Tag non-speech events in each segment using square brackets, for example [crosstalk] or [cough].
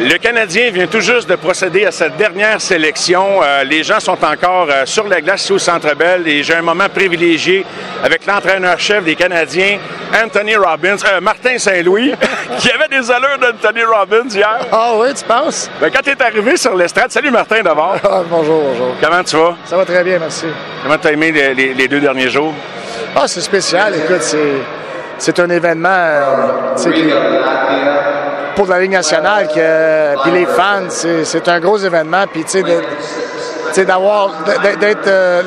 Le Canadien vient tout juste de procéder à sa dernière sélection. Euh, les gens sont encore euh, sur la glace ici au Centre Bell et j'ai un moment privilégié avec l'entraîneur-chef des Canadiens, Anthony Robbins, euh, Martin Saint-Louis, [laughs] qui avait des allures d'Anthony Robbins hier. Ah oui, tu penses? Ben, quand tu es arrivé sur l'estrade, salut Martin d'abord. Ah, bonjour, bonjour. Comment tu vas? Ça va très bien, merci. Comment tu as aimé les, les- les deux derniers jours? Ah, c'est spécial. Écoute, c'est, c'est un événement euh, pour la Ligue nationale, puis les fans, c'est, un gros événement. Puis, tu sais, de- d'avoir, de- d'être euh,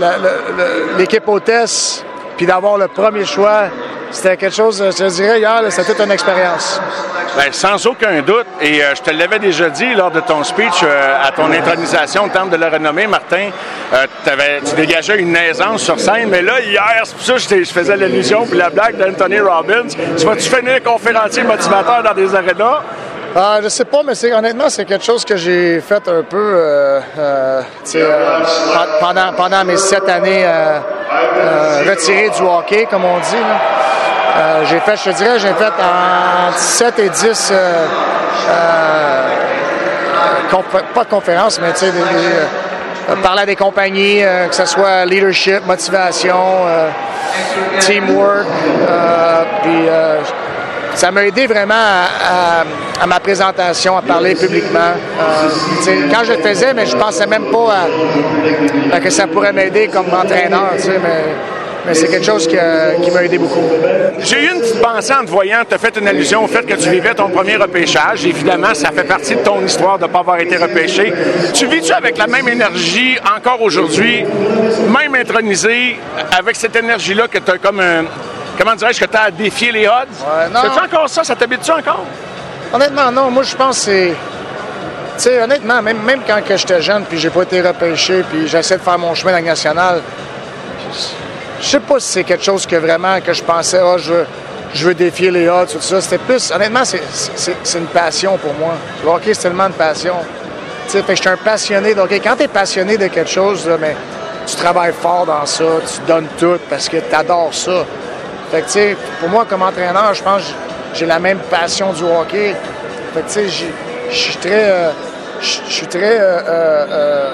l'équipe hôtesse, puis d'avoir le premier choix, c'était quelque chose, je te dirais, hier, c'était une expérience. Ben, sans aucun doute, et euh, je te l'avais déjà dit lors de ton speech euh, à ton intronisation au temple de la renommée, Martin, euh, tu dégageais une aisance sur scène, mais là, hier, c'est pour ça que je, je faisais l'allusion puis la blague d'Anthony Robbins. Tu vas-tu finir conférencier motivateur dans des arénas? Ah, je sais pas, mais c'est, honnêtement, c'est quelque chose que j'ai fait un peu euh, euh, euh, pen- pendant, pendant mes sept années euh, euh, retiré du hockey, comme on dit. j'ai fait, je te dirais, j'ai fait en 7 et 10, euh, euh, confé- pas de conférences, mais tu sais, parler à des compagnies, que ce soit leadership, motivation, teamwork, puis ça m'a aidé vraiment à, ma présentation, à parler publiquement. Euh, quand je le faisais, mais je pensais même pas à, que ça pourrait m'aider comme entraîneur, mais, c'est quelque chose qui m'a aidé beaucoup. J'ai eu une petite pensée en te voyant, tu as fait une allusion au fait que tu vivais ton premier repêchage. Évidemment, ça fait partie de ton histoire de ne pas avoir été repêché. Tu vis-tu avec la même énergie encore aujourd'hui, même intronisé, avec cette énergie-là que tu as comme un. Comment dirais-je que tu as à défier les odds? Ouais. C'est-tu encore ça? Ça t'habite-tu encore? Honnêtement, non. Moi, je pense que c'est. Tu sais, honnêtement, même, même quand j'étais jeune, puis j'ai pas été repêché, puis j'essaie de faire mon chemin dans la nationale, je sais pas si c'est quelque chose que vraiment, que je pensais, ah, je, veux, je veux défier les odds, tout ça. C'était plus. Honnêtement, c'est- une passion pour moi. Le hockey, c'est tellement une passion. Tu sais, fait que je suis un passionné hockey. Quand tu es passionné de quelque chose, là, mais tu travailles fort dans ça, tu donnes tout parce que tu adores ça. Fait que, tu sais, pour moi, comme entraîneur, je pense que j'ai la même passion du hockey. Fait que, tu sais, je suis très, euh, je je suis très euh, euh,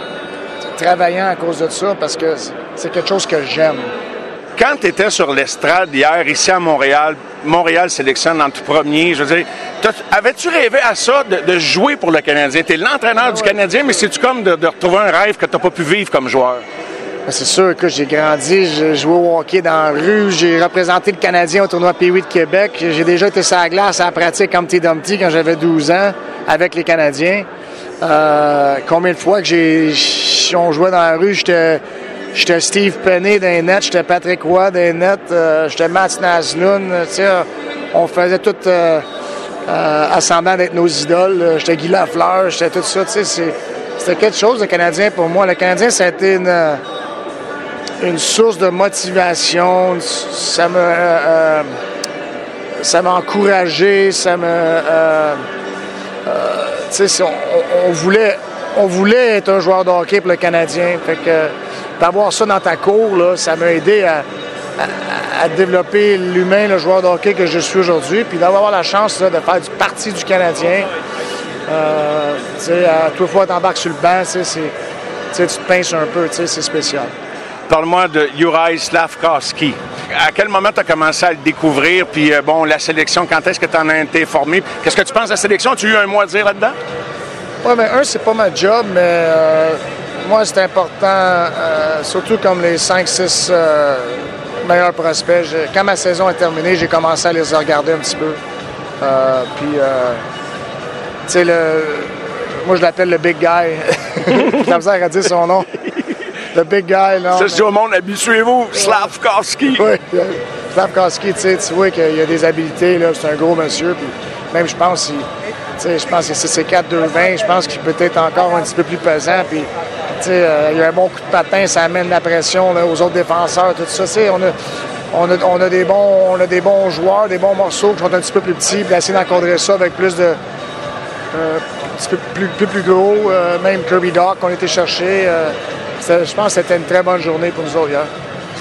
travaillant à cause de ça parce que c'est- quelque chose que j'aime. Quand tu étais sur l'estrade hier, ici à Montréal, Montréal sélectionne en tout premier, je veux dire, avais-tu rêvé à ça, de, de jouer pour le Canadien? Tu es l'entraîneur du Canadien, mais c'est-tu comme de, de retrouver un rêve que tu n'as pas pu vivre comme joueur? Ben, C'est sûr que j'ai grandi, j'ai joué au hockey dans la rue, j'ai représenté le Canadien au tournoi Pee-Wee de Québec. J'ai déjà été sur la glace à la pratique Humpty Dumpty quand j'avais 12 ans avec les Canadiens. Euh, combien de fois que j'ai on jouait dans la rue, j'étais j'étais Steve Penney d'un net, j'étais Patrick Roy d'un net, euh, j'étais Matt Naslund, on faisait tout euh, euh, semblant d'être nos idoles. J'étais Guy Lafleur, j'étais tout ça, c'était quelque chose le Canadien pour moi. Le Canadien, ça a été une une source de motivation. Ça me, euh, euh, ça m'a encouragé, ça me, euh, tu sais, on, voulait, on voulait être un joueur de hockey pour le Canadien. Fait que d'avoir ça dans ta cour, là, ça m'a aidé à, développer l'humain, le joueur de hockey que je suis aujourd'hui, puis d'avoir la chance là, de faire du parti du Canadien. Euh, tu à toute fois t'embarques sur le banc, tu tu tu te pinces un peu, tu c'est spécial. Parle-moi de Juraj Slavkovski. À quel moment tu as commencé à le découvrir? Puis, euh, bon, la sélection, quand est-ce que tu en as été formé? Qu'est-ce que tu penses de la sélection? Tu as eu un mot à dire là-dedans? Oui, mais un, c'est pas ma job, mais euh, moi, c'est important, euh, surtout comme les 5-6 euh, meilleurs prospects. Quand ma saison est terminée, j'ai commencé à les regarder un petit peu. Puis, tu sais, moi, je l'appelle le big guy. [laughs] J'ai la misère à dire son nom. Le big guy, là. Ça, je dis au monde, habituez-vous, Slavkovski. Oui, Slavkovski, tu sais, tu vois qu'il a des habiletés, là, c'est un gros monsieur, puis même je pense sais, je pense que c'est c'est 4-2-20, je pense qu'il peut être encore un petit peu plus pesant, puis euh, il y a un bon coup de patin, ça amène la pression là, aux autres défenseurs, tout ça, on a, on, a, on, a des bons, on a des bons joueurs, des bons morceaux qui sont un petit peu plus petits, puis essayer d'encadrer ça avec plus de, euh, un petit peu plus, plus, plus gros, euh, même Kirby Doc qu'on était chercher. Je pense que c'était une très bonne journée pour nous autres hier.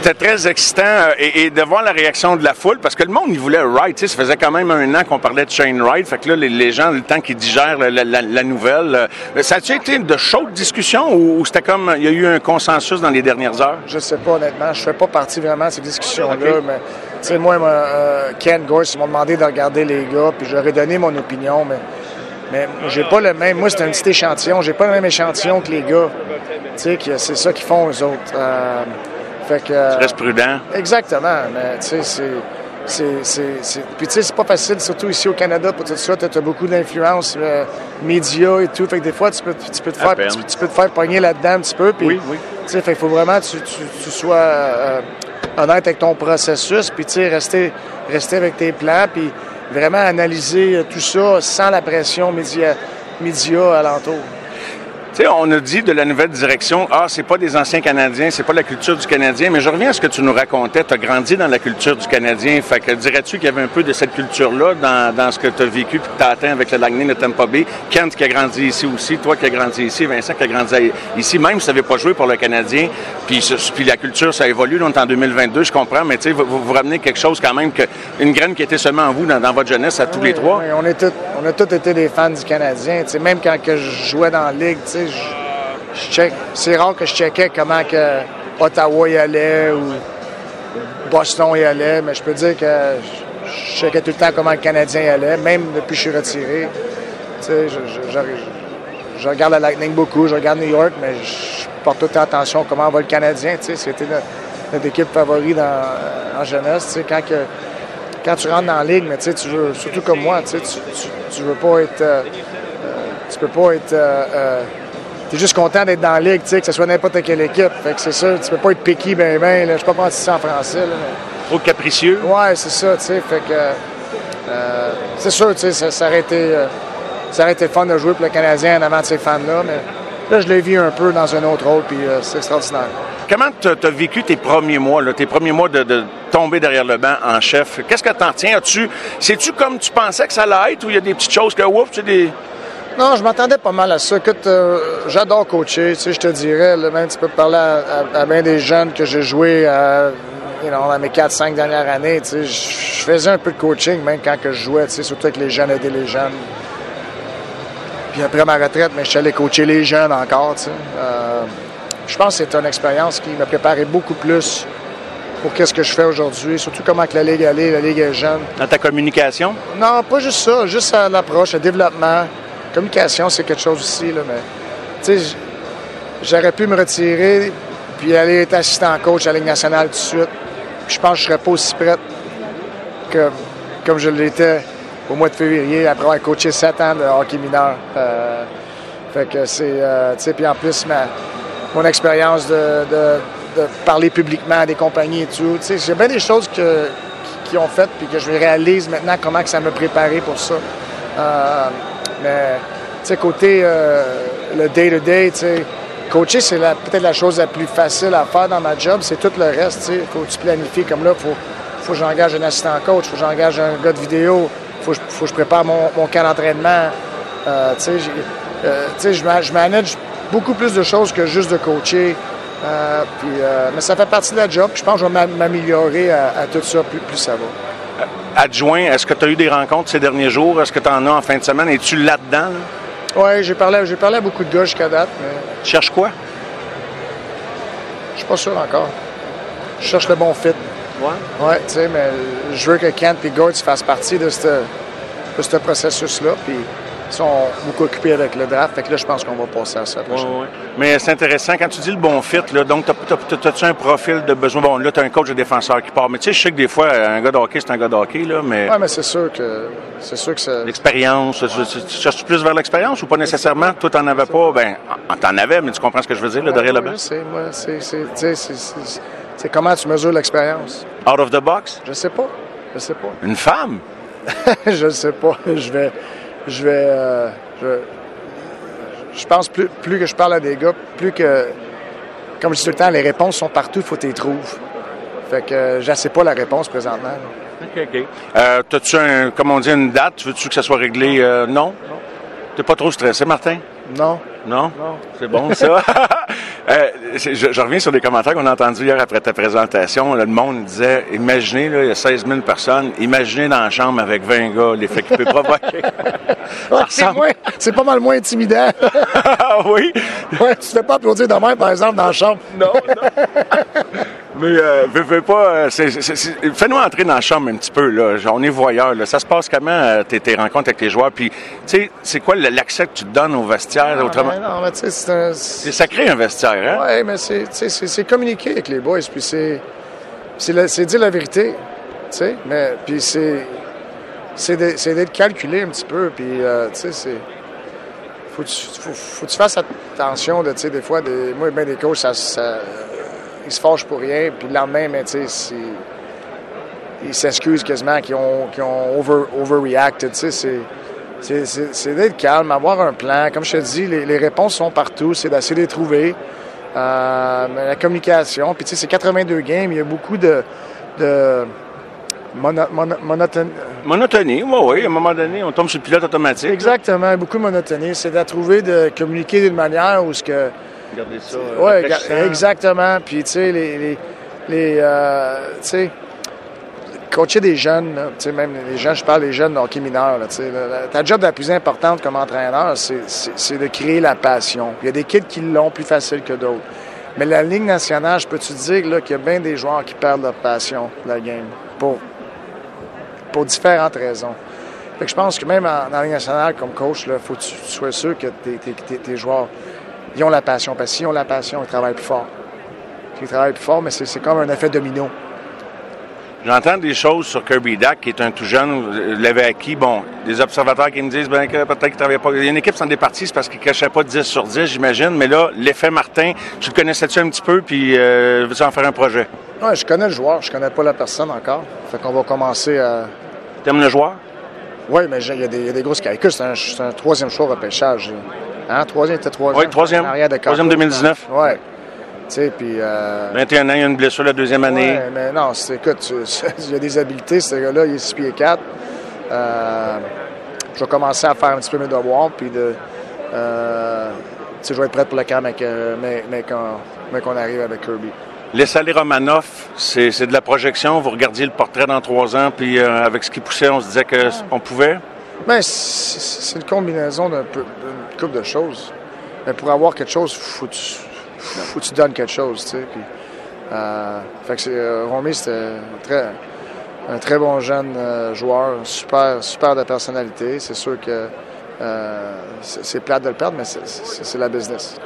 C'était très excitant euh, et, de voir la réaction de la foule parce que le monde, il voulait Wright. Ça faisait quand même un an qu'on parlait de Shane Wright. Fait que là, les, gens, le temps qu'ils digèrent la, nouvelle. Euh, ça a-tu été de chaudes discussions ou, c'était comme il y a eu un consensus dans les dernières heures? Je sais pas, honnêtement. Je fais pas partie vraiment de ces discussions-là, mais tu sais, moi, euh, Ken Gorse, ils m'ont demandé de regarder les gars, puis j'aurais donné mon opinion, mais mais j'ai pas le même. Moi, c'est un petit échantillon. J'ai pas le même échantillon que les gars. Tu sais, c'est ça qu'ils font, eux autres. Euh, fait que, tu restes prudent. Exactement. Mais tu sais, c'est. Puis tu sais, c'est pas facile, surtout ici au Canada, pour tout ça. Tu as, beaucoup d'influence, euh, médias et tout. Fait que des fois, tu peux, tu peux, te, faire, tu, peux te faire pogner là-dedans un petit peu. Puis, oui, oui. Tu sais, fait qu'il faut vraiment que tu, tu, sois euh, honnête avec ton processus. Puis tu sais, rester, rester avec tes plans. Puis vraiment analyser tout ça sans la pression média, média alentour on a dit de la nouvelle direction, ah, c'est pas des anciens Canadiens, c'est pas la culture du Canadien, mais je reviens à ce que tu nous racontais. Tu as grandi dans la culture du Canadien. Fait que dirais-tu qu'il y avait un peu de cette culture-là dans, ce que tu as vécu et que tu as atteint avec le Lightning de Tampa Bay? Kent qui a grandi ici aussi, toi qui as grandi ici, Vincent qui a grandi ici, même si tu n'avais pas joué pour le Canadien, puis, puis la culture, ça évolue donc en 2022, je comprends, mais tu sais, vous, vous, ramenez quelque chose quand même, que, une graine qui était seulement en vous dans, votre jeunesse à tous les trois. Oui, on, est on a tous été des fans du Canadien. même quand que je jouais dans la Ligue, tu sais, c'est rare que je checkais comment que Ottawa y allait ou Boston y allait, mais je peux dire que je checkais tout le temps comment le Canadien y allait, même depuis que je suis retiré. je, regarde la Lightning beaucoup, je regarde New York, mais je porte toute attention à comment va le Canadien. C'était notre, équipe favorite en jeunesse. Quand, que, quand tu rentres dans la ligue, mais tu veux, surtout comme moi, tu, tu, veux pas être. Euh, euh, tu peux pas être. Euh, tu es juste content d'être dans la ligue, que ce soit n'importe quelle équipe. Fait que c'est ça, tu peux pas être piqué ben ben, je sais pas comment ça en français. Trop capricieux? Ouais, c'est ça, tu sais. Fait que. Euh, c'est sûr, tu sais, ça, ça, aurait été. Euh, ça aurait été fun de jouer pour le Canadien en avant de ces fans-là, mais là, je l'ai vu un peu dans un autre rôle, puis euh, c'est extraordinaire. Comment tu as vécu tes premiers mois, tes premiers mois de, tomber derrière le banc en chef? Qu'est-ce que t'en tiens? As-tu, c'est-tu comme tu pensais que ça allait être ou il y a des petites choses que, ouf, tu sais, des non, je m'attendais pas mal à ça. Écoute, euh, j'adore coacher, tu sais, je te dirais, même tu peux parler à, bien des jeunes que j'ai joué à, dans mes 4-5 dernières années, tu sais, je faisais un peu de coaching même quand que je jouais, tu sais, surtout avec les jeunes, aider les jeunes. Puis après ma retraite, mais je suis allé coacher les jeunes encore, tu sais. Euh, je pense que c'est une expérience qui m'a préparé beaucoup plus pour qu'est-ce que je fais aujourd'hui, surtout comment que la Ligue allait, la Ligue est jeune. Dans ta communication? Non, pas juste ça, juste à l'approche, le développement communication, c'est quelque chose aussi, là, mais tu sais, j'aurais pu me retirer puis aller être assistant coach à la Ligue nationale tout de suite. je pense que je serais pas aussi prête que comme je l'étais au mois de février après avoir coaché sept ans de hockey mineur. Euh, fait que c'est, euh, tu sais, puis en plus, ma, mon expérience de, parler publiquement à des compagnies et tout, tu sais, j'ai bien des choses que, qui, ont fait puis que je réalise maintenant comment que ça m'a préparé pour ça. Euh, mais, tu sais, côté euh, le day-to-day, tu sais, coacher, c'est peut-être la chose la plus facile à faire dans ma job. C'est tout le reste, tu sais. faut que tu planifies. Comme là, faut, faut que j'engage un assistant coach, faut que j'engage un gars de vidéo, faut, faut, que je prépare mon, mon camp d'entraînement. Euh, tu sais, euh, je manage beaucoup plus de choses que juste de coacher. Puis, mais ça fait partie de la job. je pense que je vais m'améliorer à, tout ça, plus, plus ça va adjoint, est-ce que tu as eu des rencontres ces derniers jours? Est-ce que tu en as en fin de semaine? Es-tu là-dedans? Oui, j'ai parlé, j'ai parlé à beaucoup de gars jusqu'à date. Mais... Tu cherches quoi? Je suis pas sûr encore. Je cherche le bon fit. Ouais? Oui, tu sais, mais je veux que Kent et Gord fassent partie de ce processus-là. Puis sont beaucoup occupés avec le draft. Fait que là, je pense qu'on va passer à ça. Mais c'est intéressant. Quand tu dis le bon fit, là, donc, as-tu un profil de besoin? Bon, là, tu as un coach de défenseur qui part. Mais tu sais, je sais que des fois, un gars de hockey, c'est un gars de hockey, là, mais... Oui, mais c'est sûr que... C'est sûr que c'est... L'expérience. Tu, cherches plus vers l'expérience ou pas nécessairement? Toi, t'en avais pas? Ben, t'en avais, mais tu comprends ce que je veux dire, là, derrière le c'est, c'est comment tu mesures l'expérience. Out of the box? Je sais pas. Je sais pas. Une femme? [laughs] je sais pas. Je vais je vais. Euh, je, pense plus, plus que je parle à des gars, plus que. Comme je dis tout le temps, les réponses sont partout, il faut que tu les trouves. Fait que euh, je sais pas la réponse présentement. OK, OK. Euh, As-tu, un, comme on dit, une date? Veux-tu que ça soit réglé? Euh, non? non? T'es pas trop stressé, Martin? Non. Non? Non. C'est bon, ça? [laughs] Euh, je, reviens sur les commentaires qu'on a entendus hier après ta présentation. le monde disait, imaginez, là, il y a 16 000 personnes, imaginez dans la chambre avec 20 gars l'effet qu'il peut provoquer. c'est pas mal moins intimidant. [laughs] oui? Ouais, tu ne fais pas applaudir demain, par exemple, dans la chambre. Non, non. [laughs] Mais euh, veux, pas. Euh, fais-nous entrer dans la chambre un petit peu. Là. On est voyeurs. Là. Ça se passe comment euh, tes, tes, rencontres avec tes joueurs? Puis, tu sais, c'est quoi l'accès que tu te donnes au vestiaire? Non, autrement? non, mais tu sais, c'est un. C'est sacré un vestiaire, hein? Oui, mais c'est communiquer avec les boys. Puis c'est. C'est dire la vérité. Tu sais, mais. Puis c'est. C'est d'être calculé un petit peu. Puis, euh, tu sais, c'est. Faut que tu, faut, tu fasses attention de, tu sais, des fois, des, moi, ben, des coachs, ça ils se fâchent pour rien, puis le lendemain, mais tu sais, ils s'excusent quasiment, qu'ils ont, ont over, overreacted, tu sais, c'est d'être calme, avoir un plan. Comme je te dis, les, réponses sont partout, c'est d'essayer de les trouver. Euh, la communication, puis tu sais, c'est 82 games, il y a beaucoup de, de monotonie. Monotonie, oui, oui. À un moment donné, on tombe sur le pilote automatique. Exactement, beaucoup de monotonie. C'est de trouver de communiquer d'une manière où ce que Garder ça. Euh, oui, exactement. Puis, tu sais, les. les, euh, tu sais, coacher des jeunes, tu sais, même les jeunes, je parle des jeunes hockey mineurs, tu sais, ta job la plus importante comme entraîneur, c'est de créer la passion. Il y a des kids qui l'ont plus facile que d'autres. Mais la Ligue nationale, je peux te dire qu'il y a bien des joueurs qui perdent leur passion de la game pour, pour différentes raisons. Fait que je pense que même la Ligue nationale, comme coach, il faut que tu sois sûr que tes, tes joueurs ils ont la passion. Parce qu'ils ont la passion, ils travaillent plus fort. Ils travaillent plus fort, mais c'est comme un effet domino. J'entends des choses sur Kirby Dack, qui est un tout jeune, l'avait acquis. Bon, des observateurs qui me disent ben, que peut-être qu'il travaillait pas. Il y a une équipe qui s'en départie, c'est parce qu'il ne cachait pas 10 sur 10, j'imagine. Mais là, l'effet Martin, tu le connaissais-tu un petit peu, puis euh, veux-tu en faire un projet? Oui, je connais le joueur, je connais pas la personne encore. Fait qu'on va commencer à. T'aimes le joueur? Oui, mais il y, a des, grosses caricatures. C'est un, troisième choix repêchage. Hein? Troisième, c'était troisième. Oui, troisième. troisième 2019. Oui. Tu sais, puis... Euh... 21 ans, il y a une blessure la deuxième année. Mais non, écoute, [laughs] il y a des habiletés, ce gars-là, il est 6 pieds 4. Euh, je vais commencer à faire un petit peu mes devoirs, puis de... Euh, je vais être prêt pour le camp, mais, mais, mais qu'on arrive avec Kirby. Les aller Romanoff, c'est de la projection. Vous regardiez le portrait dans trois ans, puis euh, avec ce qui poussait, on se disait qu'on pouvait? Bien, c'est une combinaison d'un couple de choses. Mais pour avoir quelque chose, faut que tu, faut tu donnes quelque chose, tu sais. Puis, euh, fait que euh, Romy, c'était un très, un très bon jeune euh, joueur, super, super de personnalité. C'est sûr que c'est plate de le perdre, mais c'est la business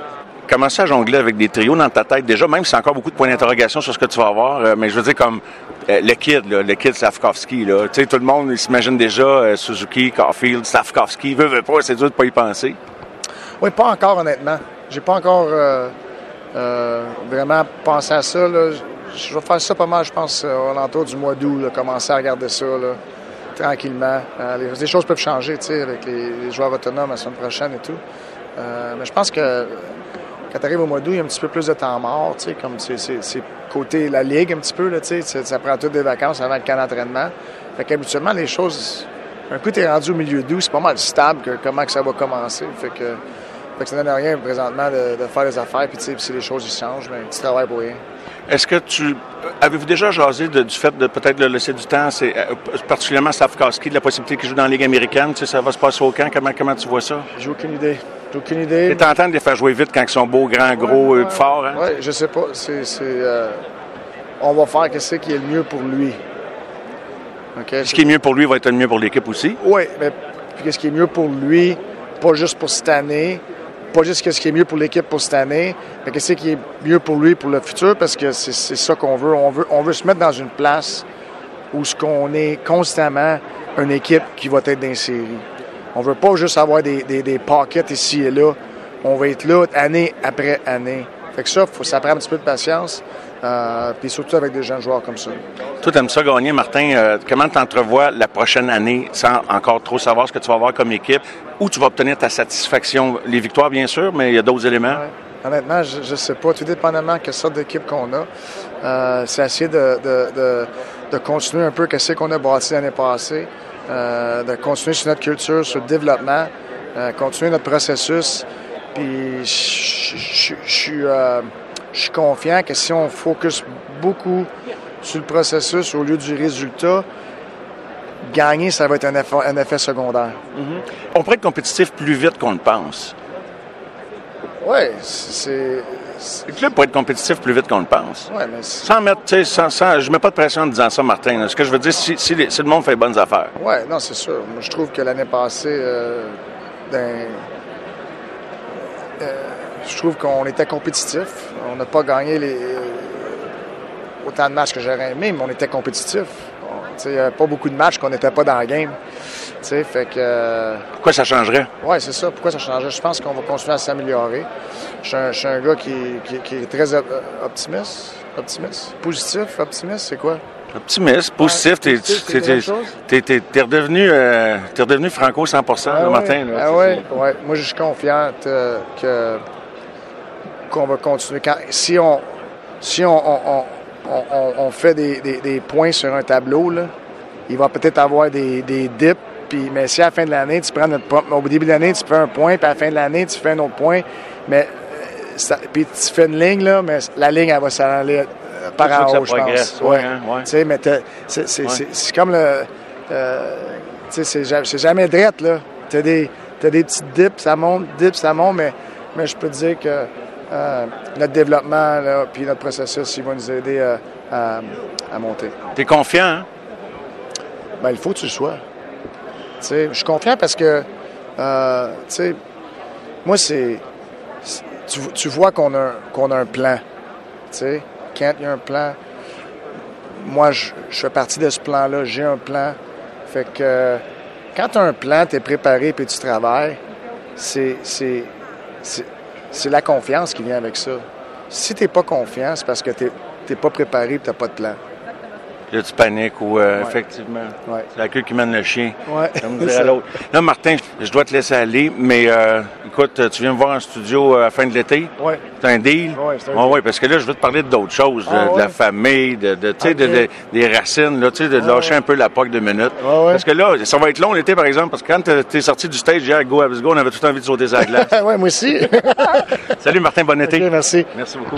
commencer à jongler avec des trios dans ta tête? Déjà, même si c'est encore beaucoup de points d'interrogation sur ce que tu vas avoir, euh, mais je veux dire comme euh, le kid, là, le kid Safkovski, là, tu sais, tout le monde s'imagine déjà euh, Suzuki, Caulfield, Safkovski, veut, veut pas, c'est dur de pas y penser. Oui, pas encore honnêtement. J'ai pas encore vraiment pensé à ça. Là. Je vais faire ça pas mal, je pense, au l'entour du mois d'août, commencer à regarder ça. Là tranquillement. les, choses peuvent changer, tu sais, avec les, joueurs autonomes la semaine prochaine et tout. mais je pense que quand tu arrives au mois d'août, il y a un petit peu plus de temps mort, tu sais, comme c'est côté la ligue un petit peu, là, tu sais, ça prend toutes des vacances avant le camp d'entraînement. Fait qu'habituellement, les choses, un coup, tu es rendu au milieu d'août, c'est pas mal stable que comment que ça va commencer. Fait que, fait que ça donne rien présentement de, faire des affaires, puis tu sais, si les choses ils changent, mais tu travailles pour rien. Est-ce que tu. Avez-vous déjà jasé du fait de peut-être le laisser du temps, c'est euh, particulièrement de la possibilité qu'il joue dans la Ligue américaine? Tu sais, ça va se passer au camp? Comment, comment tu vois ça? J'ai aucune idée. J'ai aucune idée. Tu tenté de les faire jouer vite quand ils sont beaux, grands, gros, et forts? Hein? Oui, je sais pas. C'est, euh, on va faire ce qui est le mieux pour lui. Ce qui est mieux pour lui va être le mieux pour l'équipe aussi? Oui, mais ce qui est mieux pour lui, pas juste pour cette année, pas juste ce qui est mieux pour l'équipe pour cette année, mais qu'est-ce qui est mieux pour lui pour le futur, parce que c'est ça qu'on veut. On, veut. on veut se mettre dans une place où ce qu'on est constamment une équipe qui va être dans les séries. On veut pas juste avoir des, des, des pockets ici et là. On va être là année après année. Fait que ça, faut, ça prend un petit peu de patience. Euh, puis surtout avec des jeunes joueurs comme ça. Toi, aimes ça gagner, Martin. Euh, comment tu entrevois la prochaine année sans encore trop savoir ce que tu vas avoir comme équipe? Où tu vas obtenir ta satisfaction? Les victoires, bien sûr, mais il y a d'autres éléments. Honnêtement, je ne sais pas. Tout dépendamment de quelle sorte d'équipe qu'on a. Euh, c'est essayer de, de, de, continuer un peu ce qu'on a bâti l'année passée, de continuer sur notre culture, sur le développement, continuer notre processus. Puis je suis euh, je suis confiant que si on focus beaucoup sur le processus au lieu du résultat, gagner, ça va être un effet, un effet secondaire. On pourrait être compétitif plus vite qu'on le pense. Oui, c'est. Le club pourrait être compétitif plus vite qu'on le pense. Ouais, mais Sans mettre, tu sais, sans, sans- je mets pas de pression en disant ça, Martin. là. Ce que je veux dire, si, si les- si le monde fait les bonnes affaires. Ouais, non, c'est sûr. Moi, je trouve que l'année passée, euh, ben, euh, je trouve qu'on était compétitif. On n'a pas gagné les, autant de matchs que j'aurais aimé, mais on était compétitif. Il n'y avait pas beaucoup de matchs qu'on n'était pas dans la game. Fait que, euh, Pourquoi ça changerait? ouais, c'est ça. Pourquoi ça changeait? Je pense qu'on va continuer à s'améliorer. Je suis un, je suis un gars qui, qui- qui est très op- optimiste. Optimiste? Positif? Optimiste, c'est quoi? Optimiste, positif, t'es, t'es- redevenu, euh, redevenu franco 100 Ah le matin. Là, Ah sais, ouais. Moi, je suis confiante euh, que qu'on va continuer. Quand, si on si on, on, on- on- on- on fait des, des- des points sur un tableau, là, il va peut-être avoir des, des dips. Puis, mais si à la fin de l'année, tu prends notre point- au début de l'année, tu fais un point, puis à la fin de l'année, tu fais un autre point, mais euh, ça- puis tu fais une ligne, là, mais la ligne, elle va s'aller euh, par Tu en haut, je pense. ouais, hein, ouais. Tu sais, mais c'est c'est- Ouais. c'est- c'est comme le. euh, tu sais, c'est ja- c'est jamais drette, là. Tu as des, t'as des petites dips, ça monte, dips, ça monte, mais, mais je peux te dire que euh, notre développement, là, puis notre processus, il va nous aider à, à- à monter. T'es confiant, hein? Ben, il faut que tu le sois. Je suis confiant parce que, euh, tu sais, moi, c'est. Tu, vois qu'on a, a un plan. Tu sais, quand il y a un plan, moi, je, fais partie de ce plan-là. J'ai un plan. Fait que quand tu as un plan, tu es préparé puis tu travailles, c'est, c'est la confiance qui vient avec ça. Si tu n'es pas confiant, c'est parce que tu n'es pas préparé et tu n'as pas de plan. Là, tu paniques ou, euh, Ouais. effectivement, Ouais. c'est la queue qui mène le chien. Ouais. Comme [laughs] dirait l'autre. Là, Martin, je dois te laisser aller, mais euh, écoute, tu viens me voir en studio euh, à la fin de l'été. Ouais. C'est un deal? Ouais, c'est un Ah deal. parce que là, je veux te parler d'autres choses, de, Ah de la famille, de, de, tu sais, de- de- des racines, là, tu sais, de lâcher un peu la poque de minutes. Ouais. Parce que là, ça va être long l'été, par exemple, parce que quand t'es- t'es sorti du stage hier à Go Abs Go, on avait tout envie de sauter sa glace. [laughs] ouais, moi aussi. [laughs] Salut Martin, bon été. Merci. Merci beaucoup.